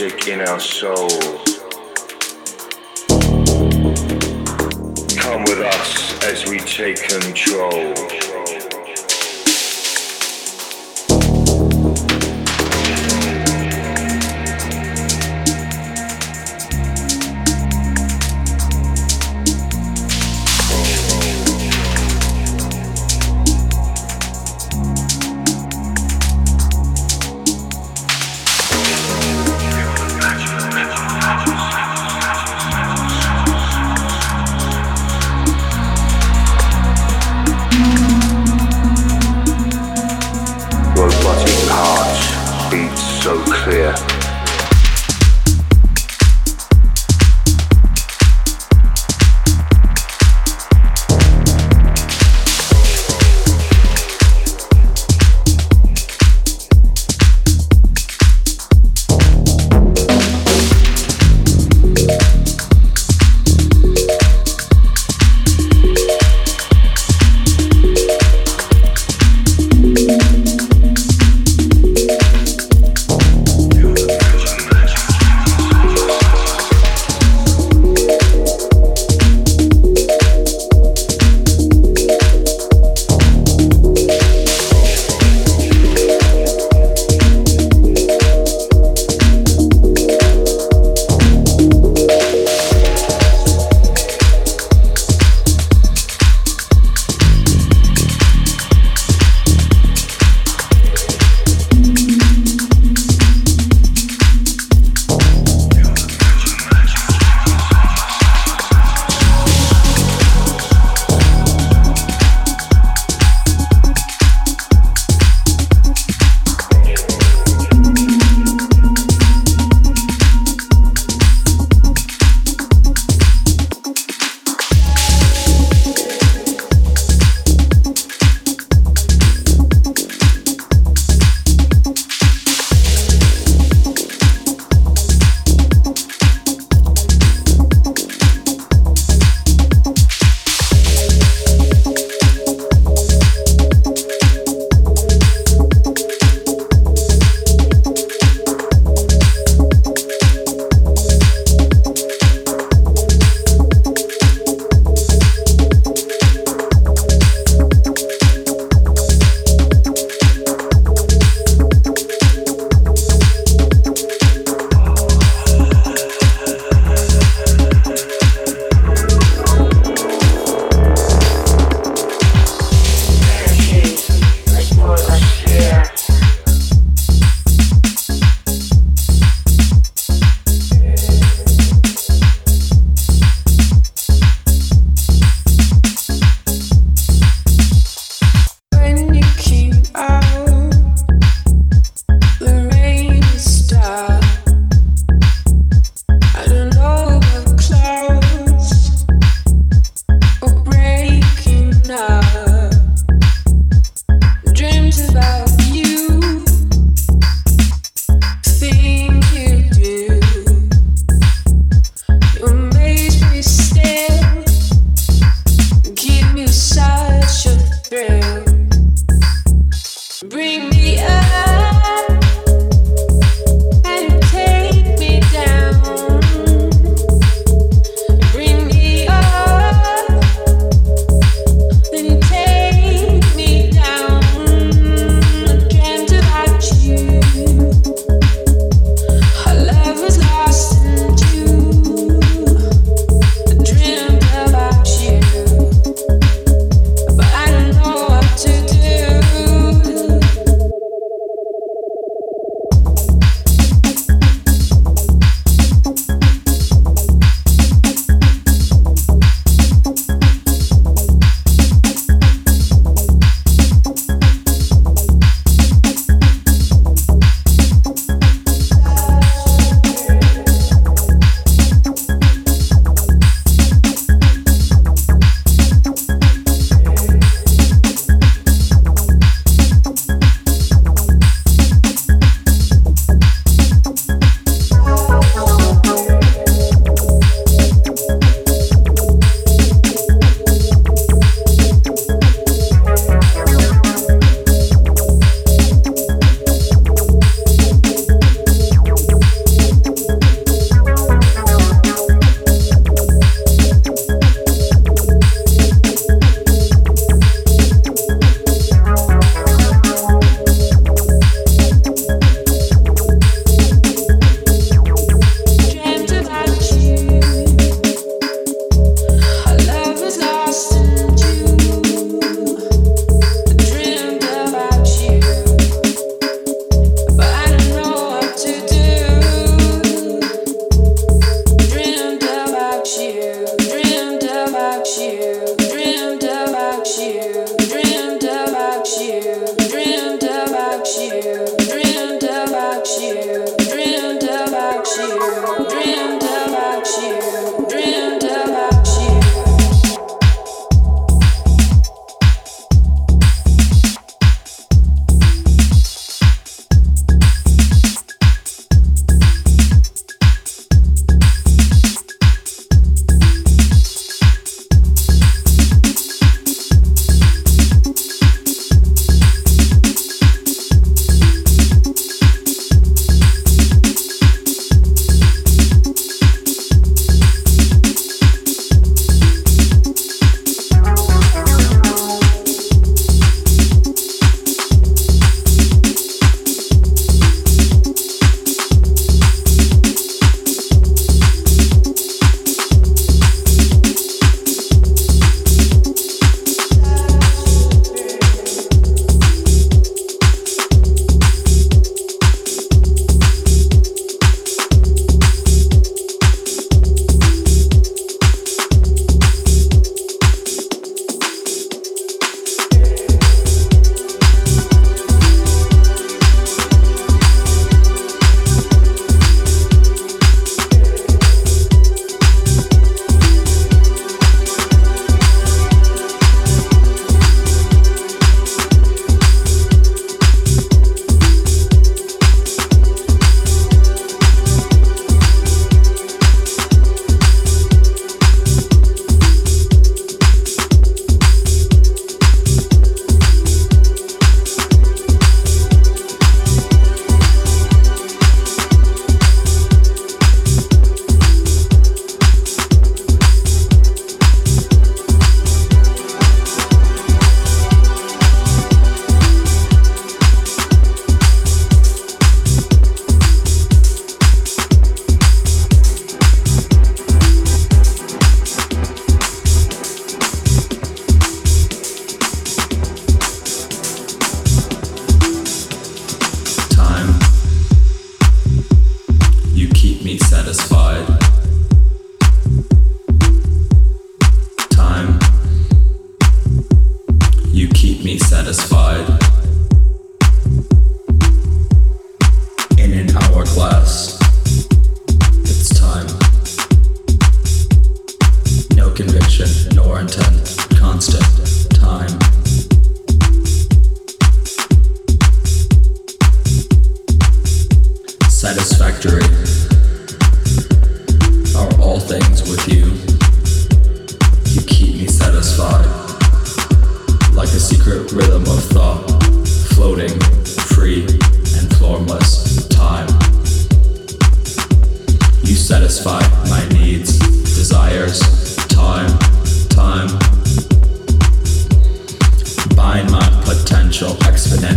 music in our souls, Come with us as we take control.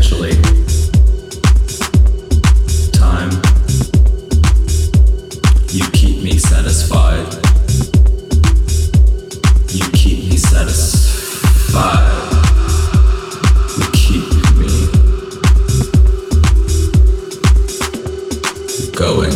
essentially time. You keep me satisfied. You keep me satisfied. You keep me going.